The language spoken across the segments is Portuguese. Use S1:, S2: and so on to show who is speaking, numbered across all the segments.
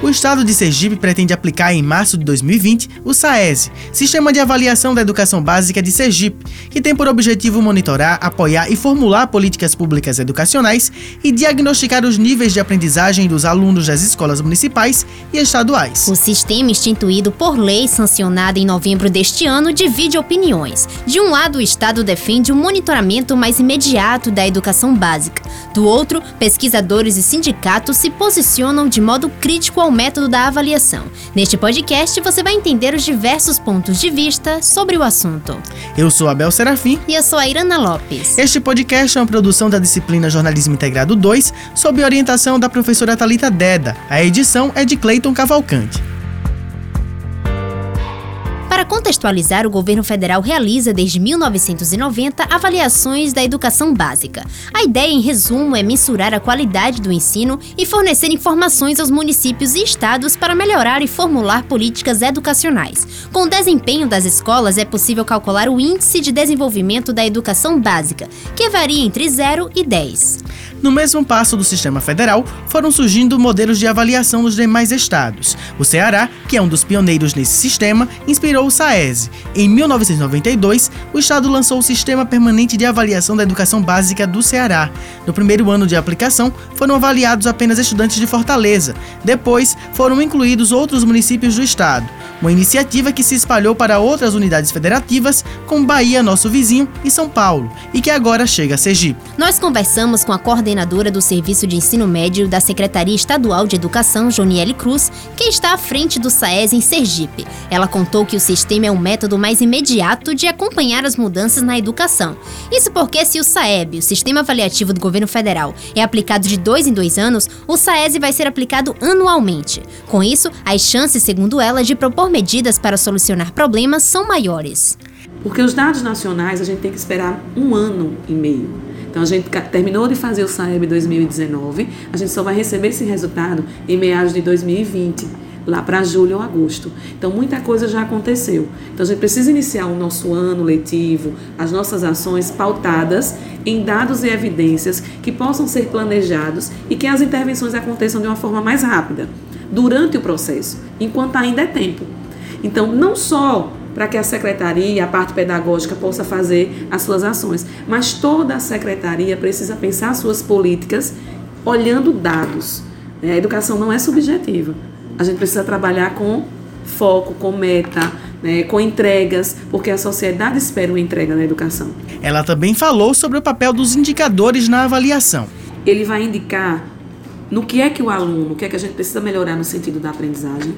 S1: O estado de Sergipe pretende aplicar em março de 2020 o SAESE, Sistema de Avaliação da Educação Básica de Sergipe, que tem por objetivo monitorar, apoiar e formular políticas públicas educacionais e diagnosticar os níveis de aprendizagem dos alunos das escolas municipais e estaduais.
S2: O sistema instituído por lei sancionada em novembro deste ano divide opiniões. De um lado, o Estado defende um monitoramento mais imediato da educação básica. Do outro, pesquisadores e sindicatos se posicionam de modo crítico ao método da avaliação. Neste podcast, você vai entender os diversos pontos de vista sobre o assunto.
S1: Eu sou Abel Serafim.
S2: E eu sou a Irana Lopes.
S1: Este podcast é uma produção da disciplina Jornalismo Integrado 2, sob orientação da professora Talita Deda. A edição é de Cleiton Cavalcante.
S2: Para contextualizar, o governo federal realiza desde 1990 avaliações da educação básica. A ideia, em resumo, é mensurar a qualidade do ensino e fornecer informações aos municípios e estados para melhorar e formular políticas educacionais. Com o desempenho das escolas, é possível calcular o índice de desenvolvimento da educação básica, que varia entre 0 e 10.
S1: No mesmo passo do sistema federal, foram surgindo modelos de avaliação nos demais estados. O Ceará, que é um dos pioneiros nesse sistema, inspirou o SAESE. Em 1992, o estado lançou o Sistema Permanente de Avaliação da Educação Básica do Ceará. No primeiro ano de aplicação, foram avaliados apenas estudantes de Fortaleza. Depois, foram incluídos outros municípios do estado uma iniciativa que se espalhou para outras unidades federativas, como Bahia, nosso vizinho, e São Paulo, e que agora chega a Sergipe.
S2: Nós conversamos com a coordenadora do Serviço de Ensino Médio da Secretaria Estadual de Educação, Joniele Cruz, que está à frente do SAES em Sergipe. Ela contou que o sistema é um método mais imediato de acompanhar as mudanças na educação. Isso porque se o SAEB, o Sistema Avaliativo do Governo Federal, é aplicado de dois em dois anos, o SAES vai ser aplicado anualmente. Com isso, as chances, segundo ela, de propor medidas para solucionar problemas são maiores.
S3: Porque os dados nacionais a gente tem que esperar um ano e meio. Então a gente terminou de fazer o SAEB 2019, a gente só vai receber esse resultado em meados de 2020, lá para julho ou agosto. Então muita coisa já aconteceu. Então a gente precisa iniciar o nosso ano letivo, as nossas ações pautadas em dados e evidências que possam ser planejados e que as intervenções aconteçam de uma forma mais rápida durante o processo, enquanto ainda é tempo. Então, não só para que a secretaria, a parte pedagógica possa fazer as suas ações, mas toda a secretaria precisa pensar suas políticas olhando dados. Né? A educação não é subjetiva. A gente precisa trabalhar com foco, com meta, né, com entregas, porque a sociedade espera uma entrega na educação.
S1: Ela também falou sobre o papel dos indicadores na avaliação.
S3: Ele vai indicar no que é que o aluno, o que é que a gente precisa melhorar no sentido da aprendizagem,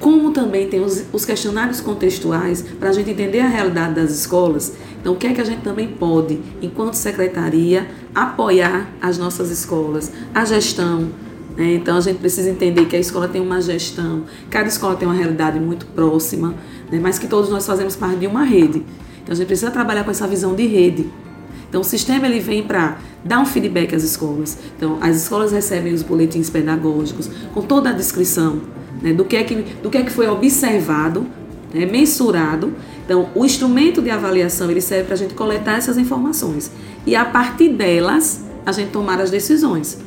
S3: como também tem os, os questionários contextuais para a gente entender a realidade das escolas. Então, o que é que a gente também pode, enquanto secretaria, apoiar as nossas escolas, a gestão. Né? Então, a gente precisa entender que a escola tem uma gestão, cada escola tem uma realidade muito próxima, né? mas que todos nós fazemos parte de uma rede. Então, a gente precisa trabalhar com essa visão de rede. Então, o sistema ele vem para dar um feedback às escolas. Então, as escolas recebem os boletins pedagógicos com toda a descrição né, do, que é que, do que é que foi observado, né, mensurado. Então, o instrumento de avaliação ele serve para a gente coletar essas informações e a partir delas a gente tomar as decisões.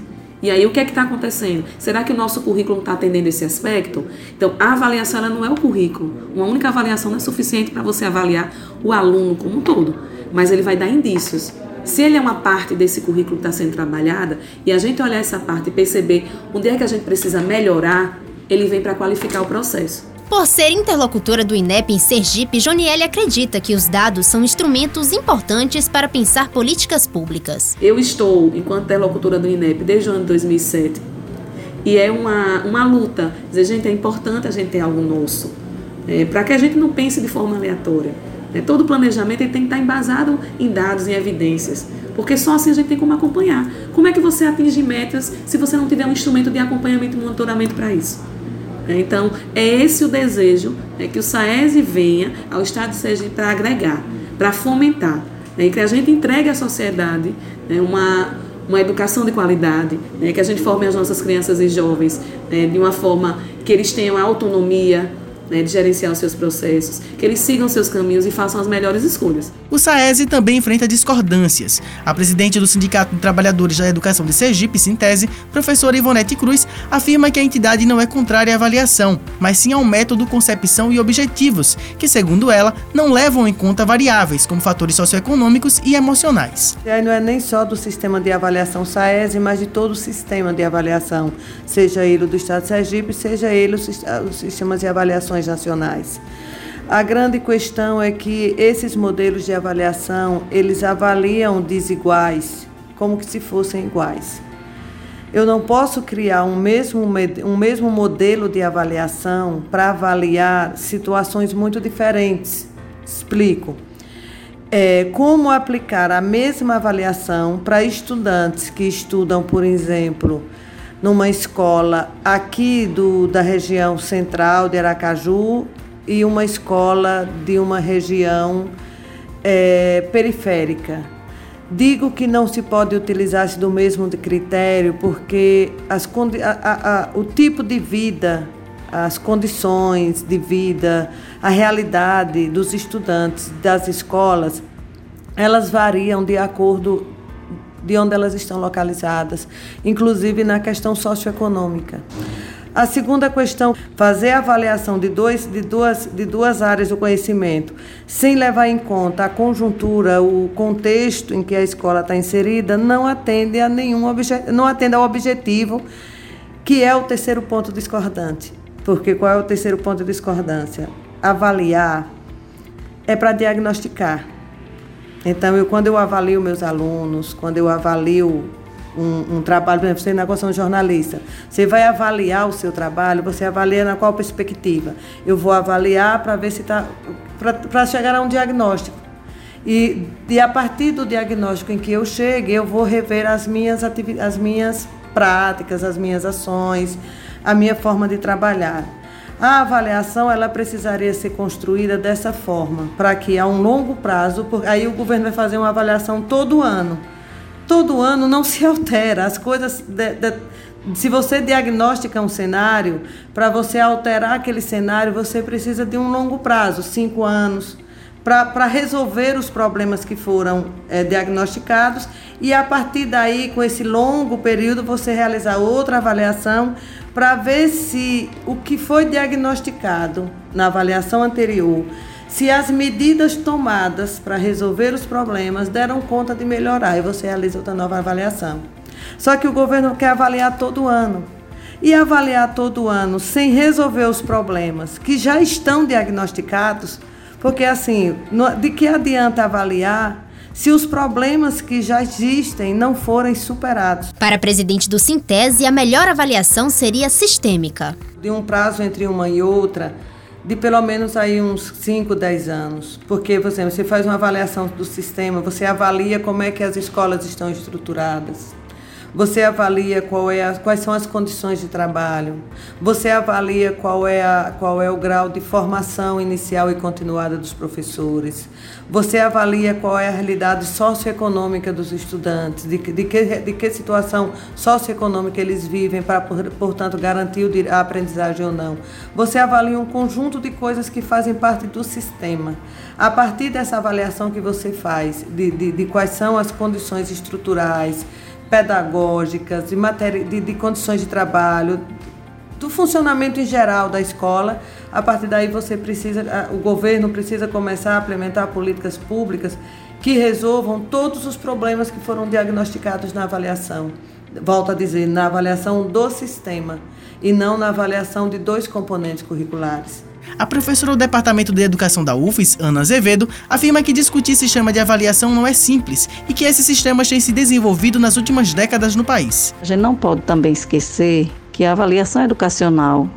S3: E aí o que é que está acontecendo? Será que o nosso currículo está atendendo esse aspecto? Então a avaliação ela não é o currículo. Uma única avaliação não é suficiente para você avaliar o aluno como um todo, mas ele vai dar indícios. Se ele é uma parte desse currículo que está sendo trabalhada e a gente olhar essa parte e perceber onde é que a gente precisa melhorar, ele vem para qualificar o processo.
S2: Por ser interlocutora do INEP em Sergipe, Joniele acredita que os dados são instrumentos importantes para pensar políticas públicas.
S3: Eu estou, enquanto interlocutora do INEP, desde o ano 2007, e é uma, uma luta. Dizer, gente, é importante a gente ter algo nosso, é, para que a gente não pense de forma aleatória. É, todo planejamento tem que estar embasado em dados e evidências, porque só assim a gente tem como acompanhar. Como é que você atinge metas se você não tiver um instrumento de acompanhamento e monitoramento para isso? É, então, é esse o desejo né, que o SAESE venha ao Estado de Sergipe para agregar, para fomentar, né, e que a gente entregue à sociedade né, uma, uma educação de qualidade, né, que a gente forme as nossas crianças e jovens né, de uma forma que eles tenham autonomia, né, de gerenciar os seus processos, que eles sigam seus caminhos e façam as melhores escolhas.
S1: O SAESE também enfrenta discordâncias. A presidente do Sindicato de Trabalhadores da Educação de Sergipe, Sintese, professora Ivonete Cruz, afirma que a entidade não é contrária à avaliação, mas sim ao método, concepção e objetivos, que, segundo ela, não levam em conta variáveis como fatores socioeconômicos e emocionais.
S4: E aí não é nem só do sistema de avaliação SAESE, mas de todo o sistema de avaliação, seja ele do Estado de Sergipe, seja ele os sistemas de avaliações nacionais. A grande questão é que esses modelos de avaliação, eles avaliam desiguais como que se fossem iguais. Eu não posso criar um mesmo, um mesmo modelo de avaliação para avaliar situações muito diferentes. Explico. É, como aplicar a mesma avaliação para estudantes que estudam, por exemplo, numa escola aqui do, da região central de Aracaju e uma escola de uma região é, periférica. Digo que não se pode utilizar-se do mesmo critério porque as, a, a, o tipo de vida, as condições de vida, a realidade dos estudantes das escolas, elas variam de acordo de onde elas estão localizadas, inclusive na questão socioeconômica. A segunda questão, fazer a avaliação de, dois, de, duas, de duas áreas do conhecimento, sem levar em conta a conjuntura, o contexto em que a escola está inserida, não atende a nenhum não atende ao objetivo, que é o terceiro ponto discordante. Porque qual é o terceiro ponto de discordância? Avaliar é para diagnosticar. Então, eu, quando eu avalio meus alunos, quando eu avalio um, um, trabalho, por exemplo, você na questão jornalista, você vai avaliar o seu trabalho, você avalia na qual perspectiva? Eu vou avaliar para ver se está. para chegar a um diagnóstico. E, e a partir do diagnóstico em que eu chegue, eu vou rever as minhas, as minhas práticas, as minhas ações, a minha forma de trabalhar. A avaliação ela precisaria ser construída dessa forma, para que a um longo prazo, aí o governo vai fazer uma avaliação todo ano todo ano não se altera. As coisas. De, de, se você diagnostica um cenário, para você alterar aquele cenário, você precisa de um longo prazo cinco anos para resolver os problemas que foram é, diagnosticados e a partir daí, com esse longo período, você realizar outra avaliação para ver se o que foi diagnosticado na avaliação anterior se as medidas tomadas para resolver os problemas deram conta de melhorar e você realiza outra nova avaliação. Só que o governo quer avaliar todo ano. E avaliar todo ano sem resolver os problemas que já estão diagnosticados, porque assim, de que adianta avaliar se os problemas que já existem não forem superados.
S2: Para a presidente do Sintese, a melhor avaliação seria sistêmica.
S4: De um prazo entre uma e outra, de pelo menos aí uns 5, 10 anos. Porque, por exemplo, você faz uma avaliação do sistema, você avalia como é que as escolas estão estruturadas. Você avalia qual é a, quais são as condições de trabalho. Você avalia qual é, a, qual é o grau de formação inicial e continuada dos professores. Você avalia qual é a realidade socioeconômica dos estudantes, de, de, que, de que situação socioeconômica eles vivem para, portanto, garantir a aprendizagem ou não. Você avalia um conjunto de coisas que fazem parte do sistema. A partir dessa avaliação que você faz, de, de, de quais são as condições estruturais, pedagógicas, de, matéria, de, de condições de trabalho, do funcionamento em geral da escola. A partir daí você precisa, o governo precisa começar a implementar políticas públicas que resolvam todos os problemas que foram diagnosticados na avaliação. Volto a dizer, na avaliação do sistema e não na avaliação de dois componentes curriculares.
S1: A professora do Departamento de Educação da UFES, Ana Azevedo, afirma que discutir sistema de avaliação não é simples e que esses sistemas têm se desenvolvido nas últimas décadas no país.
S5: A gente não pode também esquecer que a avaliação educacional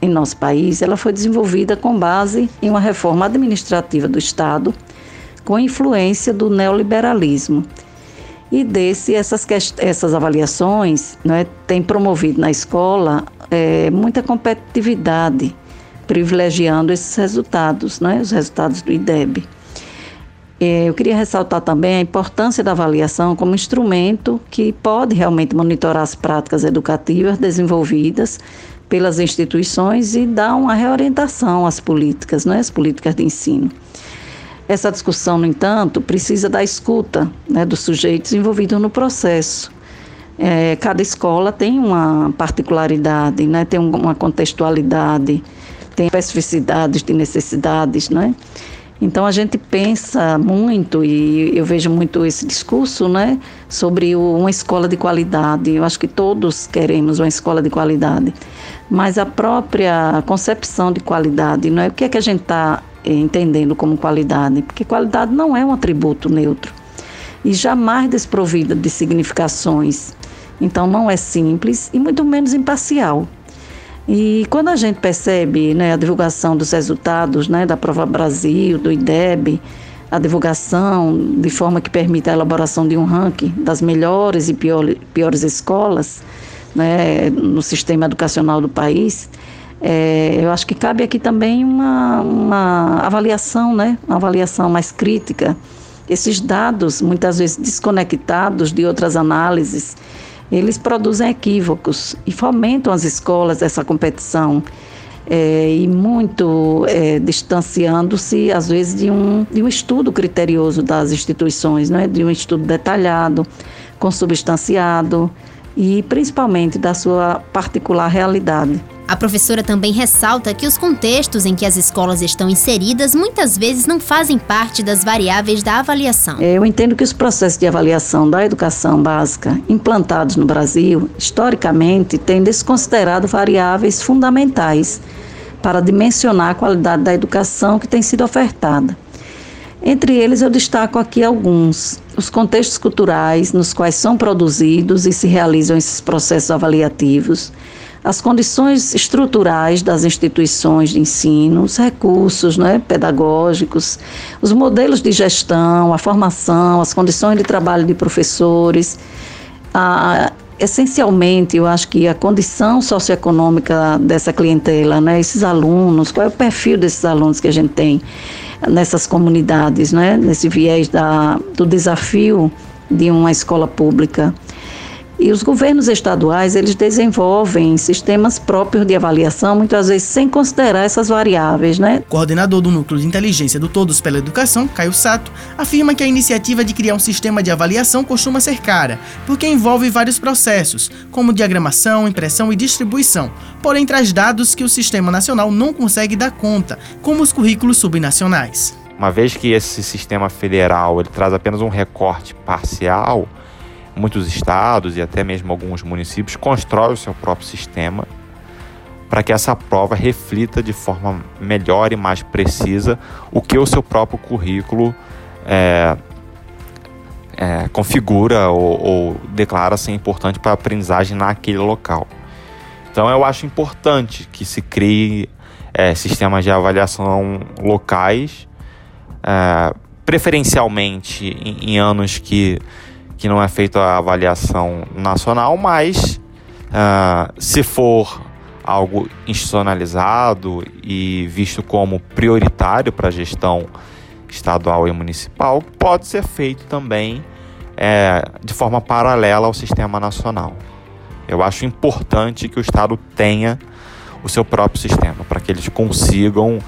S5: em nosso país ela foi desenvolvida com base em uma reforma administrativa do Estado com influência do neoliberalismo. E desse, essas, essas avaliações né, têm promovido na escola é, muita competitividade privilegiando esses resultados, né, os resultados do IDEB. É, eu queria ressaltar também a importância da avaliação como instrumento que pode realmente monitorar as práticas educativas desenvolvidas pelas instituições e dar uma reorientação às políticas, né, as políticas de ensino. Essa discussão, no entanto, precisa da escuta né, dos sujeitos envolvidos no processo. É, cada escola tem uma particularidade, né, tem uma contextualidade, tem especificidades de necessidades, né? Então a gente pensa muito e eu vejo muito esse discurso, né, sobre uma escola de qualidade. Eu acho que todos queremos uma escola de qualidade, mas a própria concepção de qualidade, não é o que é que a gente está eh, entendendo como qualidade, porque qualidade não é um atributo neutro e jamais desprovida de significações. Então não é simples e muito menos imparcial. E quando a gente percebe né, a divulgação dos resultados né, da Prova Brasil, do IDEB, a divulgação de forma que permita a elaboração de um ranking das melhores e pior, piores escolas né, no sistema educacional do país, é, eu acho que cabe aqui também uma, uma avaliação, né, uma avaliação mais crítica. Esses dados, muitas vezes desconectados de outras análises, eles produzem equívocos e fomentam as escolas essa competição. É, e muito é, distanciando-se, às vezes, de um, de um estudo criterioso das instituições, né? de um estudo detalhado, consubstanciado e principalmente da sua particular realidade.
S2: A professora também ressalta que os contextos em que as escolas estão inseridas muitas vezes não fazem parte das variáveis da avaliação.
S5: Eu entendo que os processos de avaliação da educação básica implantados no Brasil, historicamente, têm desconsiderado variáveis fundamentais para dimensionar a qualidade da educação que tem sido ofertada. Entre eles, eu destaco aqui alguns: os contextos culturais nos quais são produzidos e se realizam esses processos avaliativos as condições estruturais das instituições de ensino, os recursos né, pedagógicos, os modelos de gestão, a formação, as condições de trabalho de professores. A, essencialmente, eu acho que a condição socioeconômica dessa clientela, né, esses alunos, qual é o perfil desses alunos que a gente tem nessas comunidades, né, nesse viés da, do desafio de uma escola pública. E os governos estaduais, eles desenvolvem sistemas próprios de avaliação, muitas vezes sem considerar essas variáveis, né?
S1: O coordenador do Núcleo de Inteligência do Todos pela Educação, Caio Sato, afirma que a iniciativa de criar um sistema de avaliação costuma ser cara, porque envolve vários processos, como diagramação, impressão e distribuição, porém traz dados que o Sistema Nacional não consegue dar conta, como os currículos subnacionais.
S6: Uma vez que esse sistema federal ele traz apenas um recorte parcial, muitos estados e até mesmo alguns municípios constroem o seu próprio sistema para que essa prova reflita de forma melhor e mais precisa o que o seu próprio currículo é, é, configura ou, ou declara ser importante para a aprendizagem naquele local. Então eu acho importante que se crie é, sistemas de avaliação locais, é, preferencialmente em, em anos que que não é feita a avaliação nacional, mas uh, se for algo institucionalizado e visto como prioritário para a gestão estadual e municipal, pode ser feito também é, de forma paralela ao sistema nacional. Eu acho importante que o Estado tenha o seu próprio sistema, para que eles consigam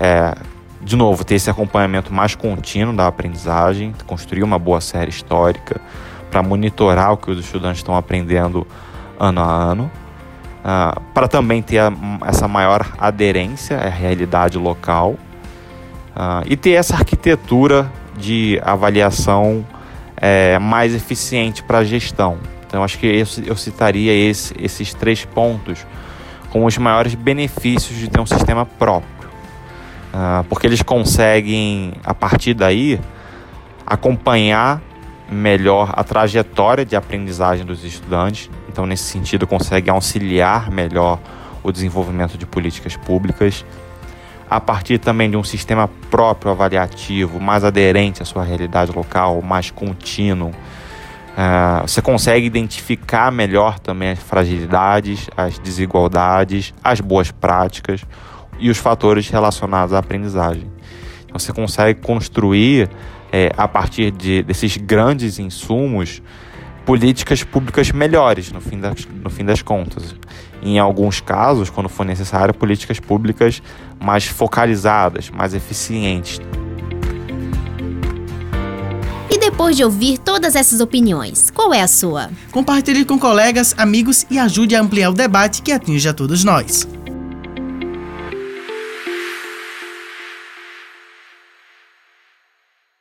S6: é, de novo, ter esse acompanhamento mais contínuo da aprendizagem, construir uma boa série histórica para monitorar o que os estudantes estão aprendendo ano a ano, uh, para também ter a, essa maior aderência à realidade local uh, e ter essa arquitetura de avaliação é, mais eficiente para a gestão. Então, acho que eu, eu citaria esse, esses três pontos como os maiores benefícios de ter um sistema próprio. Uh, porque eles conseguem, a partir daí, acompanhar melhor a trajetória de aprendizagem dos estudantes. Então, nesse sentido, conseguem auxiliar melhor o desenvolvimento de políticas públicas. A partir também de um sistema próprio avaliativo, mais aderente à sua realidade local, mais contínuo, uh, você consegue identificar melhor também as fragilidades, as desigualdades, as boas práticas e os fatores relacionados à aprendizagem. Então você consegue construir, é, a partir de, desses grandes insumos, políticas públicas melhores no fim, das, no fim das contas. em alguns casos, quando for necessário, políticas públicas mais focalizadas, mais eficientes.
S2: E depois de ouvir todas essas opiniões, qual é a sua?
S1: Compartilhe com colegas, amigos e ajude a ampliar o debate que atinge a todos nós.